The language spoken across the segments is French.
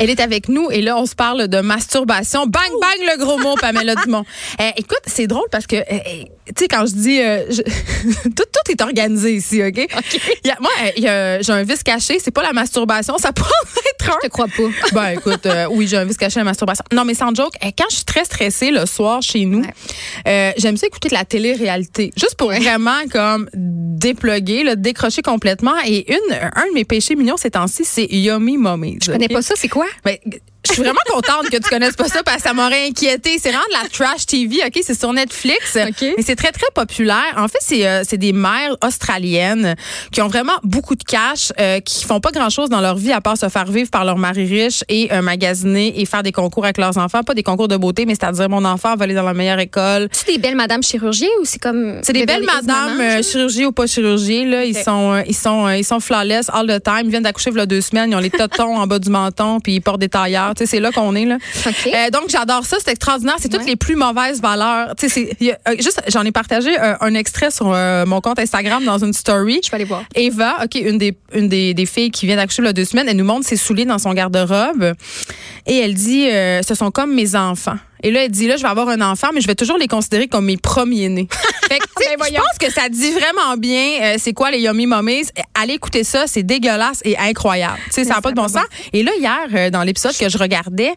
Elle est avec nous et là, on se parle de masturbation. Bang, bang, le gros mot, Pamela Dumont. Euh, écoute, c'est drôle parce que, euh, euh, tu sais, quand je dis, euh, je- tout, tout est organisé ici, OK? Il y a- moi, j'ai un vice caché, c'est pas la masturbation, ça pourrait être un. Je te crois pas. Ben écoute, euh, oui, j'ai un vice caché à la masturbation. Non, mais sans joke, quand je suis très stressée le soir chez nous, Ouais. euh, j'aime ça écouter de la télé-réalité. Juste pour vraiment comme dépluguer, là, décrocher complètement. Et une, un de mes péchés mignons ces temps-ci, c'est Yummy Mummies. Je connais pas ça, c'est quoi? Ben, je suis vraiment contente que tu connaisses pas ça parce que ça m'aurait inquiété. C'est vraiment de la trash TV, OK? C'est sur Netflix. OK. Mais c'est très, très populaire. En fait, c'est euh, c'est des mères australiennes qui ont vraiment beaucoup de cash, euh, qui font pas grand-chose dans leur vie à part se faire vivre par leur mari riche et euh, magasiner et faire des concours avec leurs enfants. Pas des concours de beauté, mais c'est-à-dire mon enfant va aller dans la meilleure école. C'est des belles madames chirurgiens ou c'est comme. C'est des belles madames, euh, chirurgie ou pas chirurgie. Là, ils sont, euh, ils sont, ils sont flawless all the time. Ils viennent d'accoucher il y a deux semaines. Ils ont les totons en bas du menton, puis ils portent des tailleurs. Sais, c'est là qu'on est là. OK. Euh, donc j'adore ça, c'est extraordinaire. C'est toutes Ouais. les plus mauvaises valeurs. Tu sais, c'est- euh, juste, j'en ai partagé euh, un extrait sur euh, mon compte Instagram dans une story. Je vais aller voir. Eva, ok, une des une des, des filles qui vient d'accoucher il y a deux semaines, elle nous montre ses souliers dans son garde-robe et elle dit, euh, ce sont comme mes enfants. Et là, elle dit, là, je vais avoir un enfant, mais je vais toujours les considérer comme mes premiers-nés. fait que, sais, Ben je pense que ça dit vraiment bien euh, c'est quoi les Yummy Mummies. Allez écouter ça, c'est dégueulasse et incroyable. Tu sais, ça n'a pas de bon sens. Et là, hier, euh, dans l'épisode que je regardais,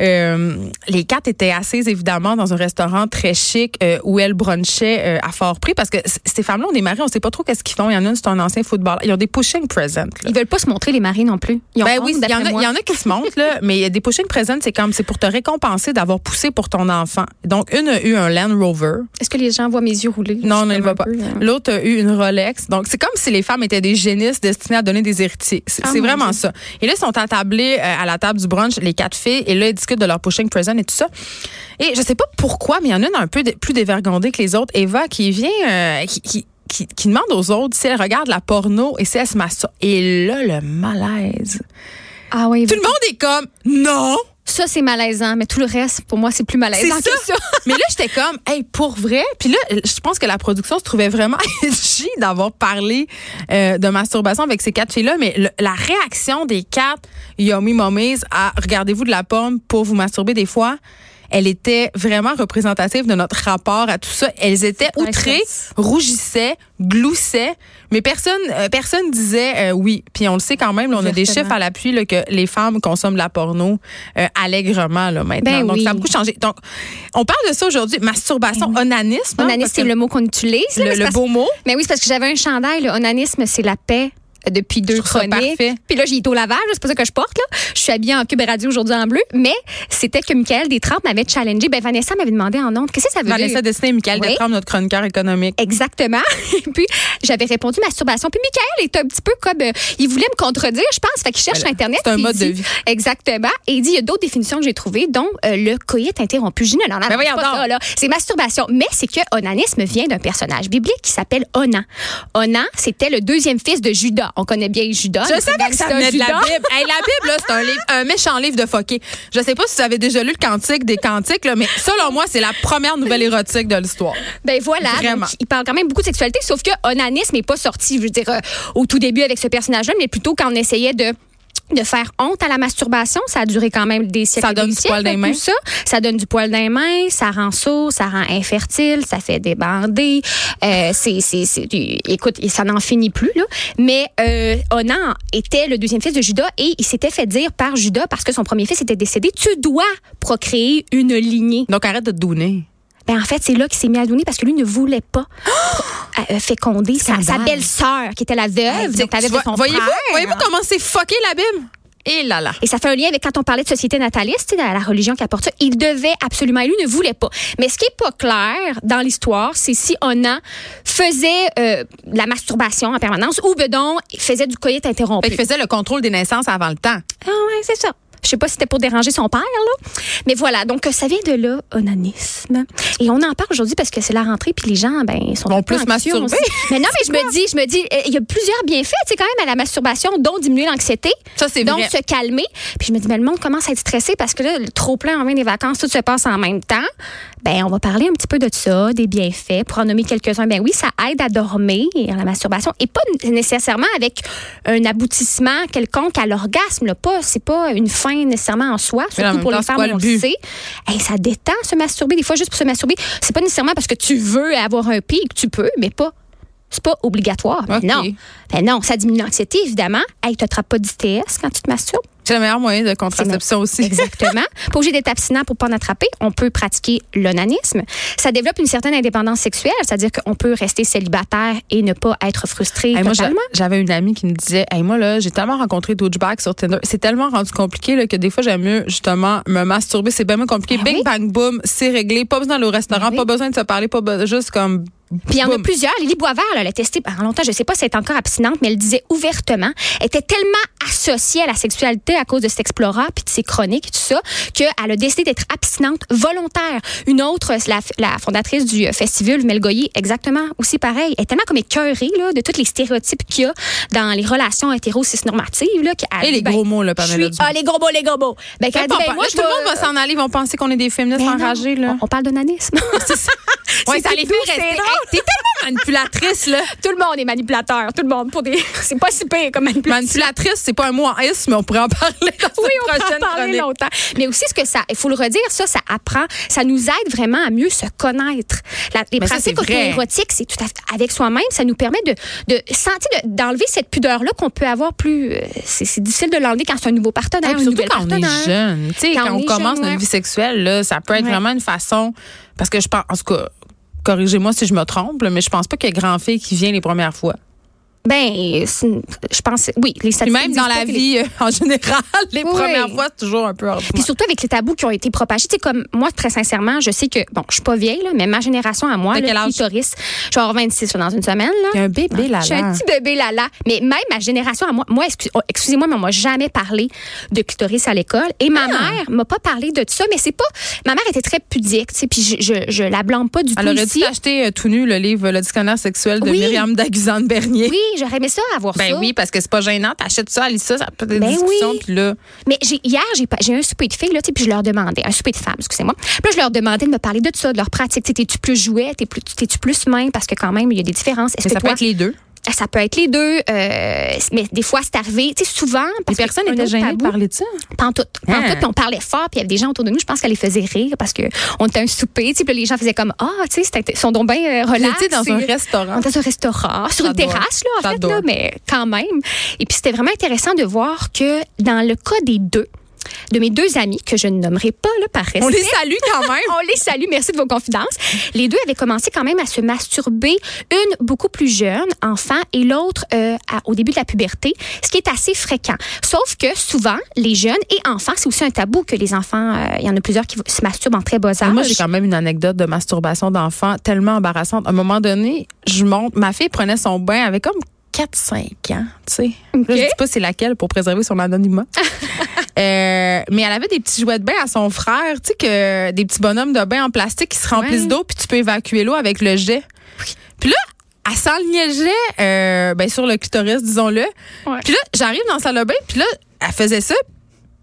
euh, les quatre étaient assises, évidemment, dans un restaurant très chic où elles brunchaient à fort prix parce que ces femmes-là ont des maris, on sait pas trop qu'est-ce qu'ils font. Il y en a une, c'est un ancien footballeur. Ils ont des pushing presents. Ils veulent pas se montrer les maris non plus. Ils ont Ben honte, oui, il y, en a, il y en a qui se montrent, là, mais des pushing presents, c'est comme, c'est pour te récompenser d'avoir poussé pour ton enfant. Donc, une a eu un Land Rover. Est-ce que les gens voient mes yeux rouler? Non, non, suis il va comme pas. euh, L'autre a eu une Rolex. Donc, c'est comme si les femmes étaient des génisses destinées à donner des héritiers. C'est Ah, vraiment Dieu. ça. Et là, ils sont attablés euh, à la table du brunch, les quatre filles, et là, ils discutent de leur pushing present et tout ça. Et je sais pas pourquoi, mais il y en a une un peu plus dévergondée que les autres. Eva, qui vient, euh, qui, qui, qui, qui demande aux autres si elles regardent la porno et si elles se masturbent. Et là, le malaise. Ah oui. Tout le monde est comme, non! Ça, c'est malaisant, mais tout le reste, pour moi, c'est plus malaisant que ça. Mais là, j'étais comme, hey, pour vrai? Puis là, je pense que la production se trouvait vraiment edgy d'avoir parlé euh, de masturbation avec ces quatre filles-là. Mais le- la réaction des quatre Yummy Mummies à regardez-vous de la pomme pour vous masturber des fois, elle était vraiment représentative de notre rapport à tout ça. Elles étaient outrées, rougissaient, gloussaient, mais personne euh, personne disait euh, oui. Puis on le sait quand même, là, on a des chiffres à l'appui que les femmes consomment de la porno euh, allègrement là, maintenant. Ben Donc oui. ça a beaucoup changé. Donc on parle de ça aujourd'hui, masturbation, onanisme. hein, Onanisme, c'est le mot qu'on utilise. là, le, c'est le parce- beau mot. Mais oui, c'est parce que j'avais un chandail. Le onanisme, c'est la paix depuis deux chroniques. Puis là, j'ai été au lavage, c'est pas ça que je porte. Là. Je suis habillée en cube radio aujourd'hui en bleu. Mais c'était que Michael Détrempe m'avait challengé. Ben, Vanessa m'avait demandé en ondes, qu'est-ce que ça veut Vanessa dire? Destiné et Michael Oui. Détrempe, notre chroniqueur économique. Exactement. Et puis, j'avais répondu masturbation. Puis, Michael est un petit peu comme. euh, il voulait me contredire, je pense. Fait qu'il cherche là, sur Internet. c'est un mode de vie. Exactement. Et il dit il y a d'autres définitions que j'ai trouvées, dont euh, le coït interrompu. Je non, non, Ben voyons pas ça. C'est masturbation. Mais c'est que onanisme vient d'un personnage biblique qui s'appelle Onan. Onan, c'était le deuxième fils de Judas. On connaît bien Judas. Je savais que ça venait de la. Bible. Hey, la Bible, là, c'est un, livre, un méchant livre de foqué. Je sais pas si vous avez déjà lu le Cantique des Cantiques, là, mais selon moi, c'est la première nouvelle érotique de l'histoire. Ben voilà. Donc, il parle quand même beaucoup de sexualité, sauf que onanisme n'est pas sorti, je veux dire, euh, au tout début avec ce personnage-là, mais plutôt quand on essayait de de faire honte à la masturbation, ça a duré quand même des siècles. Ça donne des du siècles, poil mains. tout Ça. ça donne du poil dans les mains, ça rend sourd, ça rend infertile, ça fait débander. Euh, c'est, c'est, c'est, écoute, ça n'en finit plus là. Mais euh, Onan était le deuxième fils de Judas et il s'était fait dire par Judas parce que son premier fils était décédé, tu dois procréer une lignée. Donc, arrête de te donner. Ben, en fait, c'est là qu'il s'est mis à donner parce que lui ne voulait pas euh, féconder sa, belle-sœur, qui était la veuve, donc la veuve de son Voyez-vous, frère. voyez-vous comment c'est fucké la Bible? Et là là. Et ça fait un lien avec quand on parlait de société nataliste, sais, la religion qui apporte ça. Il devait absolument, lui ne voulait pas. Mais ce qui est pas clair dans l'histoire, c'est si Onan faisait euh, la masturbation en permanence ou bedon faisait du coït interrompu. Fait qu'il faisait le contrôle des naissances avant le temps. Ah ouais, c'est ça. Je sais pas si c'était pour déranger son père, là. Mais voilà, donc euh, ça vient de là, onanisme. Et on en parle aujourd'hui parce que c'est la rentrée, puis les gens, ben, sont un peu plus aussi. Mais non, mais je me dis, je me dis, euh, il y a plusieurs bienfaits, tu sais, quand même, à la masturbation, dont diminuer l'anxiété. Ça, c'est Donc, vrai. se calmer. Puis je me dis, mais le monde commence à être stressé parce que là, le trop plein en vient des vacances, tout se passe en même temps. Ben, on va parler un petit peu de ça, des bienfaits, pour en nommer quelques-uns. Ben oui, ça aide à dormir, la masturbation, et pas nécessairement avec un aboutissement quelconque à l'orgasme, là. Pas, c'est pas une fin nécessairement en soi, surtout pour temps, les femmes, le on le but? sait. Hey, ça détend se masturber. Des fois, juste pour se masturber, c'est pas nécessairement parce que tu veux avoir un pic, tu peux, mais pas. C'est pas obligatoire. Non. Ben non, ça diminue l'anxiété, évidemment. Hey, tu n'attrapes pas d'ITS quand tu te masturbes. C'est le meilleur moyen de contraception aussi. Exactement. pas obligé d'être abstinent pour pas en attraper. On peut pratiquer l'onanisme. Ça développe une certaine indépendance sexuelle, c'est-à-dire qu'on peut rester célibataire et ne pas être frustré Hey, totalement. j'avais une amie qui me disait, hey, moi, là, j'ai tellement rencontré douchebags sur Tinder. C'est tellement rendu compliqué là, que des fois, j'aime mieux, justement, me masturber. C'est bien moins compliqué. Ben Bing, oui. bang, boom, c'est réglé. Pas besoin d'aller au restaurant, Ben oui. pas besoin de se parler, pas juste comme. Puis il y en a plusieurs. Lily Boisvert, là, elle a testé pendant longtemps, je sais pas si elle est encore abstinente, mais elle disait ouvertement, elle était tellement associée à la sexualité à cause de cet Explora puis de ses chroniques et tout ça, qu'elle a décidé d'être abstinente volontaire. Une autre, la, la fondatrice du euh, festival, Mel Goyer, exactement aussi pareil. Elle est tellement comme écœurée là, de tous les stéréotypes qu'il y a dans les relations hétéro-cis-normatives. Et dit, les ben, gros mots, là, Pamela suis-. Ah, les gros mots, les gros mots. Ben, qu'elle Là, dit, ben, moi, là, tout le monde va s'en aller, ils vont penser qu'on est des féministes Ben non. enragées, là. On, on parle d'onanisme. Ouais, C'est ça les tout, fait c'est rester. Hey, T'es tellement manipulatrice, là. tout le monde est manipulateur. Tout le monde. Pour des... C'est pas si pire comme manipulation. Manipulatrice, c'est pas un mot en S, mais on pourrait en parler dans Oui, on peut prochaine en parler longtemps. Mais aussi, ce que ça, il faut le redire, ça, ça apprend, ça nous aide vraiment à mieux se connaître. La- les Mais pratiques c'est vrai. érotiques, c'est tout à fait avec soi-même. Ça nous permet de, de sentir, de- d'enlever cette pudeur-là qu'on peut avoir plus. euh, C'est, difficile de l'enlever quand c'est un nouveau partenaire, surtout quand on est partenaire. jeune. Quand quand, on commence jeune, notre ouais. vie sexuelle, là, ça peut être Ouais. vraiment une façon. Parce que je pense, en tout cas, corrigez-moi si je me trompe, mais je pense pas qu'il y ait grand fille qui vient les premières fois. Ben, je pense, oui, les Puis statistiques même disent dans la les- vie, euh, en général, les Oui. premières fois, c'est toujours un peu ordinaire. Puis surtout avec les tabous qui ont été propagés. Tu sais, comme moi, très sincèrement, je sais que, bon, je suis pas vieille, là, mais ma génération à moi, âge? clitoris, je vais avoir 26 là, dans une semaine. Là. Un bébé là Je suis un petit bébé là-là. Mais même ma génération à moi, moi oh, excusez-moi, mais on m'a jamais parlé de clitoris à l'école. Et ma Ah. mère m'a pas parlé de ça, mais c'est pas. Ma mère était très pudique, tu sais, puis je, je, je la blâme pas du Elle tout aurait ici. dû acheter euh, tout nu le livre Le dictionnaire sexuel de Oui. Myriam Daguzan-Bernier. Oui, j'aurais aimé ça avoir Ben ça. oui, parce que c'est pas gênant. T'achètes ça, Alissa, ça peut être Ben oui. puis là. Mais j'ai, hier, j'ai, pas- j'ai un souper de filles, là, tu puis je leur demandais, un souper de femmes, excusez-moi. Puis là, je leur demandais de me parler de ça, de leur pratique. Tu T'es-tu plus jouet, t'es plus, t'es-tu plus main, parce que quand même, il y a des différences. Est-ce Mais que ça peut être les deux. Ça peut être les deux, euh, mais des fois, c'est arrivé, tu sais, souvent. Les Parce que personnes étaient gênées de parler de ça. Pantoute. Hein? Pantoute, puis on parlait fort, puis il y avait des gens autour de nous, je pense qu'elle les faisait rire parce que on était à un souper, tu sais, puis les gens faisaient comme ah, tu sais, c'était- ils sont donc bien euh, Vous relax. dans un restaurant. on était dans un restaurant, sur une terrasse, là, en fait, là, mais quand même. Et puis, c'était vraiment intéressant de voir que dans le cas des deux, de mes deux amis, que je ne nommerai pas, là, par respect. On les salue quand même. On les salue, merci de vos confidences. Les deux avaient commencé quand même à se masturber, une beaucoup plus jeune, enfant, et l'autre euh, au début de la puberté, ce qui est assez fréquent. Sauf que souvent, les jeunes et enfants, c'est aussi un tabou que les enfants, euh, il y en a plusieurs qui se masturbent en très bas âge. Moi, j'ai quand même une anecdote de masturbation d'enfant tellement embarrassante. À un moment donné, je monte, ma fille prenait son bain avec comme 4-5 ans, tu sais. Là, je dis pas c'est laquelle pour préserver son anonymat. Euh, mais elle avait des petits jouets de bain à son frère, tu sais, que des petits bonhommes de bain en plastique qui se remplissent Ouais. d'eau, puis tu peux évacuer l'eau avec le jet. Puis là, elle s'enlignait le jet euh, ben, sur le clitoris, disons-le. Ouais. Puis là, j'arrive dans la salle de bain, puis là, elle faisait ça,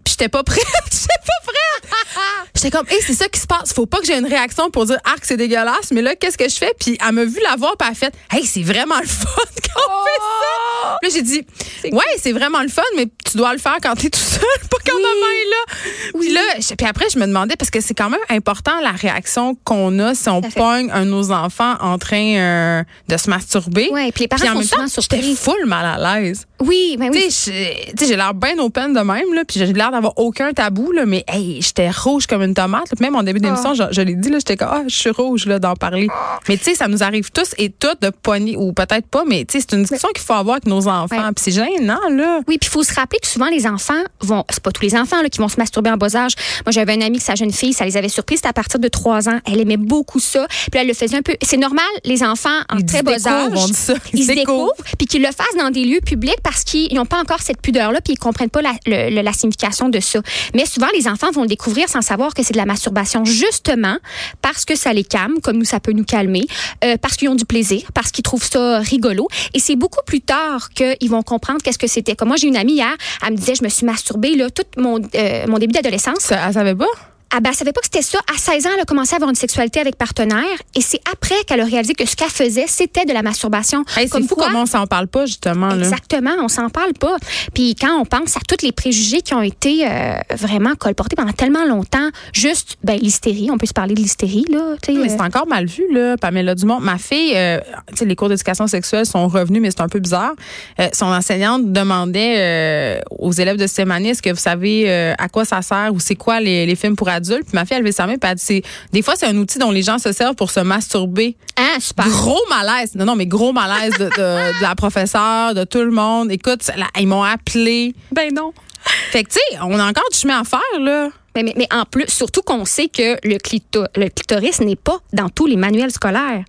puis j'étais pas prête. j'étais pas prête. J'étais comme, hey, c'est ça qui se passe. Faut pas que j'ai une réaction pour dire, ah, que c'est dégueulasse. Mais là, qu'est-ce que je fais? Puis elle m'a vu la voir, puis elle a fait, hey, c'est vraiment le fun quand on fait ça. Puis là, j'ai dit, ouais, c'est vraiment le fun, mais tu dois le faire quand t'es tout seul, pas quand Oui. est là. Puis là, je- puis après, je me demandais, parce que c'est quand même important la réaction qu'on a si on pogne un de nos enfants en train euh, de se masturber. Ouais, puis les Puis parents en sont même temps, j'étais full mal à l'aise. Oui, ben oui. Tu sais, j'ai- l'air bien open de même, là, puis j'ai l'air d'avoir aucun tabou, là, mais hey, j'étais rouge comme une tomate. là. Puis même en début d'émission, je, je l'ai dit, là, j'étais comme, ah, je suis rouge là, d'en parler. Mais tu sais, ça nous arrive tous et toutes de pogner, ou peut-être pas, mais tu sais, c'est une discussion qu'il faut avoir avec nos enfants. Ouais. Puis c'est gênant, là. Oui, puis il faut se rappeler que souvent les enfants vont, c'est pas tous les enfants là, qui vont se masturber en bas âge. Moi, j'avais une amie que sa jeune fille, ça les avait surprises, c'était à partir de 3 ans. Elle aimait beaucoup ça. Puis là, elle le faisait un peu. C'est normal, les enfants en Ils très bas âge. on dit ça. Ils, Ils se découvrent. puis qu'ils le fassent dans des lieux publics parce qu'ils n'ont pas encore cette pudeur-là, puis ils comprennent pas la, le- le- la signification de ça. Mais souvent, les enfants vont le découvrir sans savoir que c'est de la masturbation, justement parce que ça les calme, comme nous, ça peut nous calmer, euh, parce qu'ils ont du plaisir, parce qu'ils trouvent ça rigolo. Et c'est beaucoup plus tard qu'ils vont comprendre qu'est-ce que c'était. Comme moi, j'ai une amie hier, elle me disait, je me suis masturbée là, tout mon, euh, mon début d'adolescence. Elle savait pas? Ah ben, elle savait pas que c'était ça. À 16 ans, elle a commencé à avoir une sexualité avec partenaire. Et c'est après qu'elle a réalisé que ce qu'elle faisait, c'était de la masturbation. Hey, c'est fou quoi- comment on s'en parle pas, justement. Là. Exactement, on s'en parle pas. Puis quand on pense à tous les préjugés qui ont été euh, vraiment colportés pendant tellement longtemps, juste ben l'hystérie, on peut se parler de l'hystérie là, Mais euh, c'est encore mal vu, là, Pamela Dumont. Ma fille, euh, les cours d'éducation sexuelle sont revenus, mais c'est un peu bizarre. Son enseignante demandait aux élèves de année, est-ce que vous savez à quoi ça sert ou c'est quoi les, les films pour adultes? Puis ma fille, elle levé sa main, puis elle dit, c'est- des fois, c'est un outil dont les gens se servent pour se masturber. super. Gros malaise. Non, non, mais gros malaise de, de- de la professeure, de tout le monde. Écoute, là, ils m'ont appelé. Ben non. Fait que, tu sais, on a encore du chemin à faire, là. Mais, mais, mais en plus, surtout qu'on sait que le, clito- le clitoris n'est pas dans tous les manuels scolaires.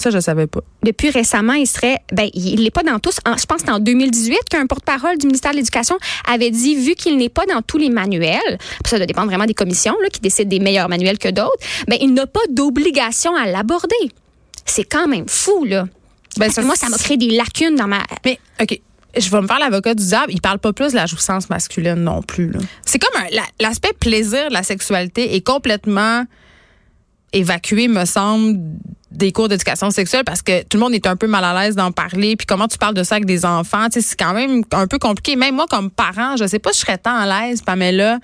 Ça, je savais pas. Depuis récemment, il serait, ben, il n'est pas dans tous. En- je pense que c'est en 2018 qu'un porte-parole du ministère de l'Éducation avait dit, vu qu'il n'est pas dans tous les manuels, puis ça doit dépendre vraiment des commissions là, qui décident des meilleurs manuels que d'autres, ben, il n'a pas d'obligation à l'aborder. C'est quand même fou, là. Ben, Parce que moi, ça m'a créé des lacunes dans ma. Mais, OK. Je vais me faire l'avocat du diable. Il parle pas plus de la jouissance masculine non plus. là. C'est comme un- la- l'aspect plaisir de la sexualité est complètement évacué, me semble, des cours d'éducation sexuelle parce que tout le monde est un peu mal à l'aise d'en parler. Puis comment tu parles de ça avec des enfants, c'est quand même un peu compliqué. Même moi, comme parent, je sais pas si je serais tant à l'aise, Pamela,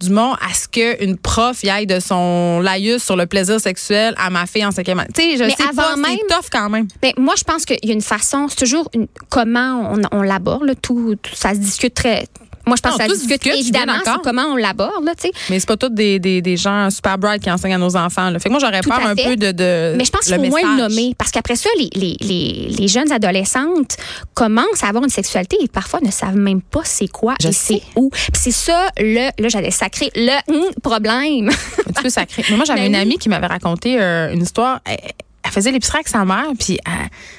Dumont, à ce qu'une prof y aille de son laïus sur le plaisir sexuel à ma fille en cinquième année. Tu sais, je Mais sais avant pas, même- c'est tough quand même. Mais moi, je pense qu'il y a une façon, c'est toujours une- comment on, on l'aborde. tout- ça se discute très. Moi, je pense que ça discute évidemment, c'est comment on l'aborde, là. Mais c'est pas tous des, des, des gens super bright qui enseignent à nos enfants. Là. Fait que moi, j'aurais peur un peu de, de Mais je pense qu'il faut moins le nommer. Parce qu'après ça, les, les, les, les jeunes adolescentes commencent à avoir une sexualité et parfois ne savent même pas c'est quoi Je et c'est où. Puis c'est ça, le, là, j'allais sacrer, le hum, problème. Un petit peu sacré. Mais moi, j'avais une amie qui m'avait raconté euh, une histoire. Elle, elle faisait l'épicerie avec sa mère, puis euh,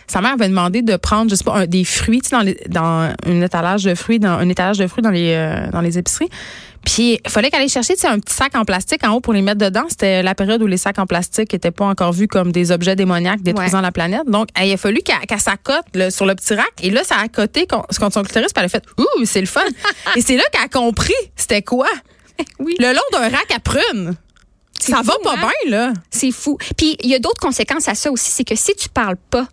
sa mère avait demandé de prendre, je sais pas, un- des fruits, tu sais, dans, les, dans un étalage de fruits, dans un étalage de fruits dans les, euh, dans les épiceries. Puis il fallait qu'elle aille chercher tu sais, un petit sac en plastique en haut pour les mettre dedans. C'était la période où les sacs en plastique n'étaient pas encore vus comme des objets démoniaques détruisant la planète. Donc, il a fallu qu'elle qu'elle s'accote sur le petit rack. Et là, ça a accoté con- contre son clitoris. Puis elle a fait « Ouh, c'est le fun! » Et c'est là qu'elle a compris c'était quoi. Oui. Le long d'un rack à prunes. Ça fou, va pas hein? bien, là. C'est fou. Puis il y a d'autres conséquences à ça aussi, c'est que si tu parles pas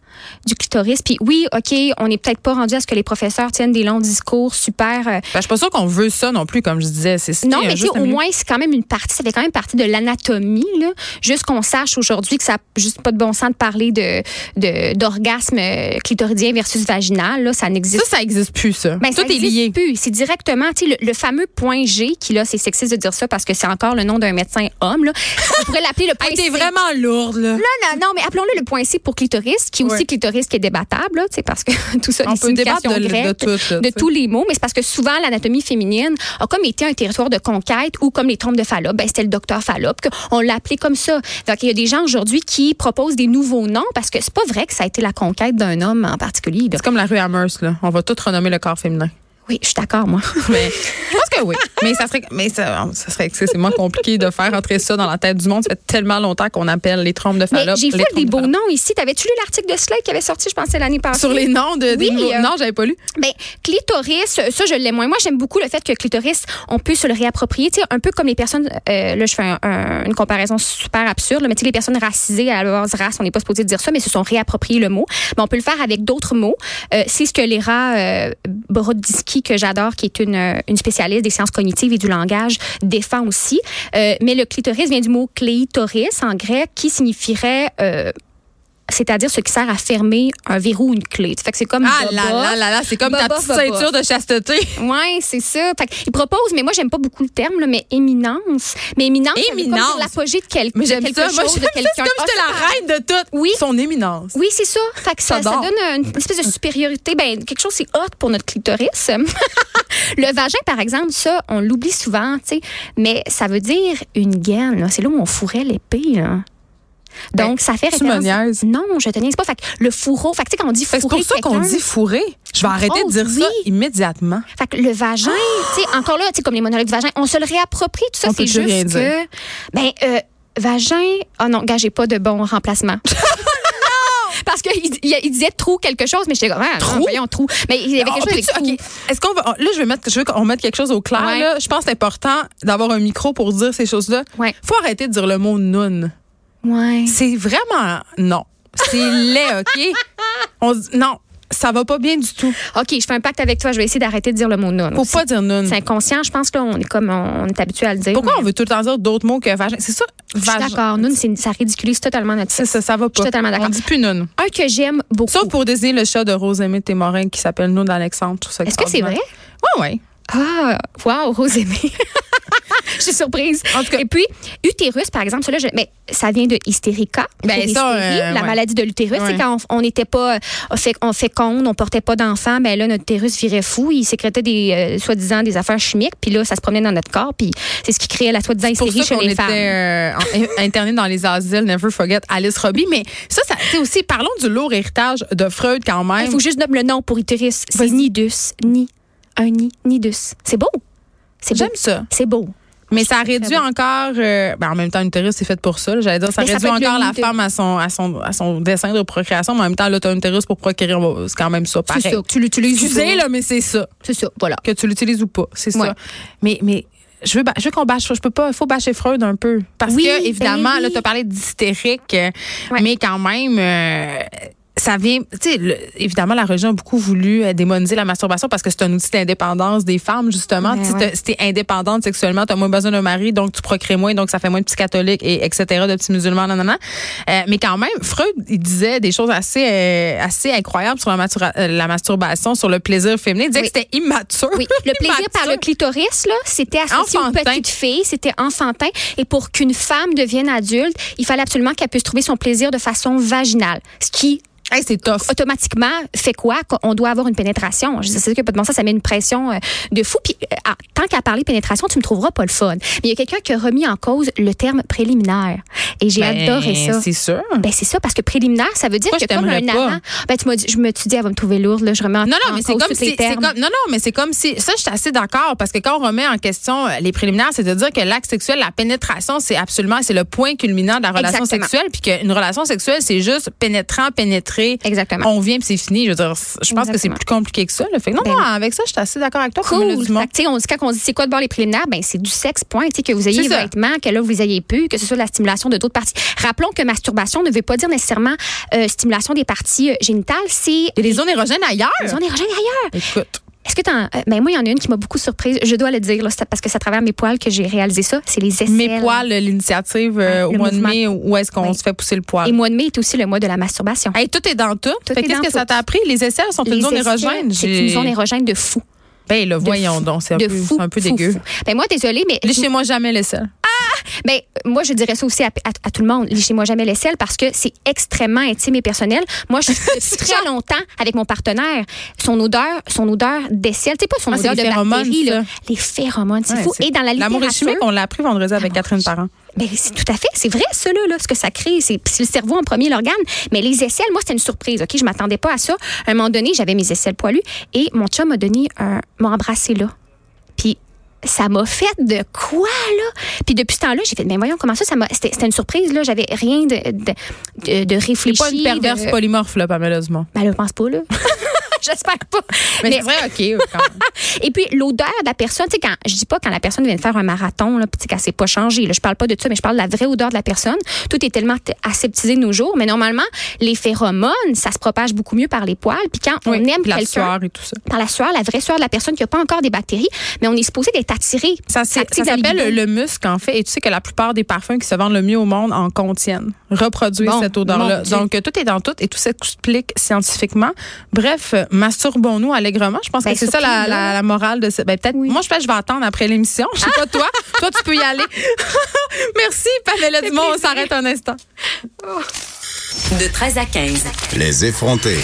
du clitoris, puis oui, OK, on n'est peut-être pas rendu à ce que les professeurs tiennent des longs discours super euh, Ben, je suis pas sûre qu'on veut ça non plus, comme je disais. C'est Non, a mais au milieu. moins, c'est quand même une partie, ça fait quand même partie de l'anatomie, là. Juste qu'on sache aujourd'hui que ça n'a juste pas de bon sens de parler de, de, d'orgasme euh, clitoridien versus vaginal, là. Ça n'existe Ça, ça existe plus, ça. ben, ça Tout est existe lié. plus. C'est directement, tu sais, le, le fameux point G, qui là, c'est sexiste de dire ça parce que c'est encore le nom d'un médecin homme, là. On pourrait l'appeler le point Hey, C. vraiment lourde, là. Non, non, non, mais appelons-le le point C pour clitoris, qui est aussi Ouais. clitoris qui est débattable, là, parce que tout ça, On peut débattre de, de grecques, tout. là, de tu sais. tous les mots, mais c'est parce que souvent l'anatomie féminine a comme été un territoire de conquête ou comme les trompes de Fallope, ben c'était le docteur Fallope qu'on l'a appelé comme ça. Donc il y a des gens aujourd'hui qui proposent des nouveaux noms parce que c'est pas vrai que ça a été la conquête d'un homme en particulier. C'est comme la rue Amherst, là. On va tout renommer le corps féminin. Oui, je suis d'accord moi. Mais je pense que oui. Mais ça serait, mais ça, ça serait excessivement compliqué de faire entrer ça dans la tête du monde. Ça fait tellement longtemps qu'on appelle les trompes de Fallope. j'ai fait des de beaux noms ici. T'avais-tu lu l'article de Slate qui avait sorti, je pensais l'année passée? Sur les noms de, des Oui, euh, Non, j'avais pas lu. Ben, clitoris, ça, je l'aime moins. Moi, j'aime beaucoup le fait que clitoris, on peut se le réapproprier. Tu sais, un peu comme les personnes, euh, là, je fais un- un- une comparaison super absurde, là, mais tu sais, les personnes racisées à leur race, on n'est pas supposé dire ça, mais se sont réappropriés le mot. Mais on peut le faire avec d'autres mots. Euh, c'est ce que Léra euh, Broditsky, que j'adore, qui est une, euh, une spécialiste des sciences cognitives et du langage, défend aussi. Euh, mais le clitoris vient du mot cléitoris en grec, qui signifierait... c'est-à-dire ce qui sert à fermer un verrou ou une clé. Fait que c'est comme Ah là là là là, c'est comme ta petite ceinture de chasteté. Ouais, c'est ça. Fait il propose, mais moi j'aime pas beaucoup le terme, là, mais éminence. Mais éminence, Éminence. l'apogée de, quel- Mais de quelque ça. Chose, de quelqu'un. C'est comme Ah, j'étais la reine de tout. Oui. Son éminence. Oui, c'est ça. Fait que ça, donne une espèce de supériorité. Ben, quelque chose, c'est hot pour notre clitoris. le vagin, par exemple, ça, on l'oublie souvent, tu sais. Mais ça veut dire une gaine. C'est là où on fourrait l'épée, là. Donc, ça fait Ben, tu référence. me. Non, je te niaise pas. Fait que le fourreau. Fait que, tu sais, quand on dit que fourrer C'est pour ça qu'on dit fourré. Je vais arrêter de dire ça immédiatement. Fait que le vagin, tu sais, encore là, tu sais, comme les monologues du vagin, on se le réapproprie. Tout ça, On c'est plus rien juste dire. Ben, euh, vagin. Oh non, gars, j'ai pas de bon remplacement. parce qu'il il, disait trou quelque chose, mais j'étais comme, ah, Trou? non, voyons, trou. Mais il y avait Ah, quelque chose avec peux-tu- trou. OK. Est-ce qu'on va. Là, je vais mettre, je veux qu'on mette quelque chose au clair. Ouais. là. Je pense que c'est important d'avoir un micro pour dire ces choses-là. Ouais. faut arrêter de dire le mot noun. Ouais. C'est vraiment. Non. C'est laid, OK? On, se- non, ça va pas bien du tout. OK, je fais un pacte avec toi. Je vais essayer d'arrêter de dire le mot non. Faut aussi. pas dire noun. C'est inconscient. Je pense que là, on est comme on, on est habitué à le dire. Pourquoi mais on veut tout le temps dire d'autres mots que vagin? C'est ça? Je suis vagin. d'accord. Noun, ça ridiculise totalement notre C'est ça, ça va Je pas. suis totalement d'accord. On dit plus noun. Un que j'aime beaucoup. Sauf pour désigner le chat de Rosemée Témorin qui s'appelle Noun. Je ça Est-ce que c'est vrai? Oui, oui. Ah, wow, Rose aimée. Je suis surprise. En tout cas- Et puis, utérus, par exemple, ça, là, je- mais ça vient de hystérica. Ben, ça, euh, la ouais. maladie de l'utérus. Ouais. C'est quand on- on n'était pas, on fait, on féconde, on portait pas d'enfants, ben là, notre utérus virait fou. Il sécrétait des, euh, soi-disant, des affaires chimiques. Puis là, ça se promenait dans notre corps. Puis c'est ce qui créait la soi-disant hystérie chez qu'on les était femmes. euh, internés dans les asiles, never forget Alice Robbie. Mais ça, ça c'est aussi, parlons du lourd héritage de Freud quand même. Il faut juste nommer le nom pour utérus. C'est nidus. Ni. Un ni. Nidus. C'est beau. J'aime ça. C'est beau. Mais ça réduit encore. euh, ben, en même temps, l'utérus, c'est fait pour ça. là. J'allais dire, ça Mais réduit encore la femme à son, à, son, à son dessin de procréation. Mais en même temps, là, t'as un utérus pour procurer. bon, C'est quand même ça, pareil. C'est ça. Tu l'utilises. Excusez, là, mais c'est ça. C'est ça. Voilà. Que tu l'utilises ou pas. C'est Ouais. ça. Mais, mais. Je veux, je veux qu'on bâche, je peux pas, il faut bâcher Freud un peu. Parce Oui, que, évidemment, ben là, oui. tu as parlé d'hystérique, Ouais. mais quand même, euh, ça vient, tu sais, évidemment, la religion a beaucoup voulu euh, démoniser la masturbation parce que c'est un outil d'indépendance des femmes, justement. Ben Tu sais, ouais. Si t'es indépendante sexuellement, t'as moins besoin d'un mari, donc tu procrées moins, donc ça fait moins de petits catholiques, et etc., de petits musulmans, non, non, non. Euh, mais quand même, Freud, il disait des choses assez, euh, assez incroyables sur la, euh, la masturbation, sur le plaisir féminin. Il disait Oui. que c'était immature. Oui, le plaisir par le clitoris, là, c'était associé aux Enfantin. petites filles, c'était enfantin. Et pour qu'une femme devienne adulte, il fallait absolument qu'elle puisse trouver son plaisir de façon vaginale. Ce qui, Hey, c'est tough. automatiquement, fait quoi? Qu'on doit avoir une pénétration? Je sais c'est que pas de bon sens, ça met une pression euh, de fou. Puis, euh, ah, tant qu'à parler pénétration, tu me trouveras pas le fun. Mais il y a quelqu'un qui a remis en cause le terme préliminaire. Et j'ai Ben, adoré ça. C'est sûr. Ben c'est ça parce que préliminaire ça veut dire Pourquoi que comme un pas? avant ben tu m'as dit je me suis dit elle va me trouver lourde là je remets en, Non, non, mais c'est cause comme si, comme, non, non, mais c'est comme si, ça, je suis assez d'accord, parce que quand on remet en question euh, les préliminaires, c'est de dire que l'acte sexuel, la pénétration, c'est absolument, c'est le point culminant de la relation Exactement. sexuelle, puis qu'une relation sexuelle, c'est juste pénétrant, Exactement. On vient, puis c'est fini. Je veux dire, je pense que c'est plus compliqué que ça. Fait non, Ben non, avec ça, je suis assez d'accord avec toi. Cool. Fait on quand on dit c'est quoi de bord les préliminaires, ben c'est du sexe, point. Que vous ayez vêtements, que là, vous ayez plus, que ce soit la stimulation de d'autres parties. Rappelons que masturbation ne veut pas dire nécessairement euh, stimulation des parties euh, génitales, c'est des zones érogènes ailleurs. les zones érogènes ailleurs. Écoute. Est-ce que t'en. euh, ben moi, il y en a une qui m'a beaucoup surprise. Je dois le dire, là, parce que c'est à travers mes poils que j'ai réalisé ça. C'est les aisselles. Mes poils, l'initiative euh, Ouais, au mois de mai, où est-ce qu'on Oui. se fait pousser le poil? Et mois de mai est aussi le mois de la masturbation. Hey, tout est dans tout. Qu'est-ce que ça t'a appris? Les aisselles sont une zone érogène. C'est une zone érogène de fou. Ben, le voyons donc, c'est un, c'est un peu dégueu. fou. Ben moi, désolée, mais Léchez-moi jamais l'aisselle. Ben, moi, je dirais ça aussi à, à- à tout le monde. Léchez-moi jamais l'aisselle parce que c'est extrêmement intime et personnel. Moi, je suis très longtemps avec mon partenaire. Son odeur, son odeur d'aisselle, tu sais pas son Ah, c'est odeur les de bactéries, là. Les phéromones, c'est Ouais, fou. c'est- Et dans la L'amour est littérature, chimique, on l'a appris vendredi avec Catherine Parent. Ben, c'est tout à fait, c'est vrai ça là, là, ce que ça crée, c'est le cerveau en premier l'organe, mais les aisselles, moi c'était une surprise, OK, je m'attendais pas à ça. À un moment donné, j'avais mes aisselles poilues et mon chum m'a donné un m'a embrassé là. Puis ça m'a fait de quoi là? Puis depuis ce temps-là, j'ai fait mais voyons comment ça ça m'a c'était c'était une surprise là, j'avais rien de de, de, de réfléchi. C'est pas une perverse de- polymorphe, là, Dumont. Ben, là, je pense pas là. J'espère pas. Mais, Mais- c'est vrai, OK. quand même. et puis l'odeur de la personne, tu sais quand je dis pas quand la personne vient de faire un marathon là, puis qu'elle s'est pas changée, là, je parle pas de ça mais je parle de la vraie odeur de la personne. Tout est tellement aseptisé de nos jours, mais normalement les phéromones, ça se propage beaucoup mieux par les poils. Puis quand Oui, on aime puis la quelqu'un sueur et tout ça. par la sueur, la vraie sueur de la personne qui a pas encore des bactéries, mais on est supposé d'être attiré. Ça, ça s'appelle le musc, en fait. Et tu sais que la plupart des parfums qui se vendent le mieux au monde en contiennent. Reproduisent Bon, cette odeur-là. Donc, tout est dans tout et tout s'explique scientifiquement. Bref, masturbons-nous allègrement. Je pense Ben, que c'est ça la, là. la- la morale de ce. Ben, peut-être. Moi, je pense que je vais attendre après l'émission. Je sais pas toi. toi, tu peux y aller. Merci, Pamela Dumont. On s'arrête un instant. De 13 à 15. Les effrontés.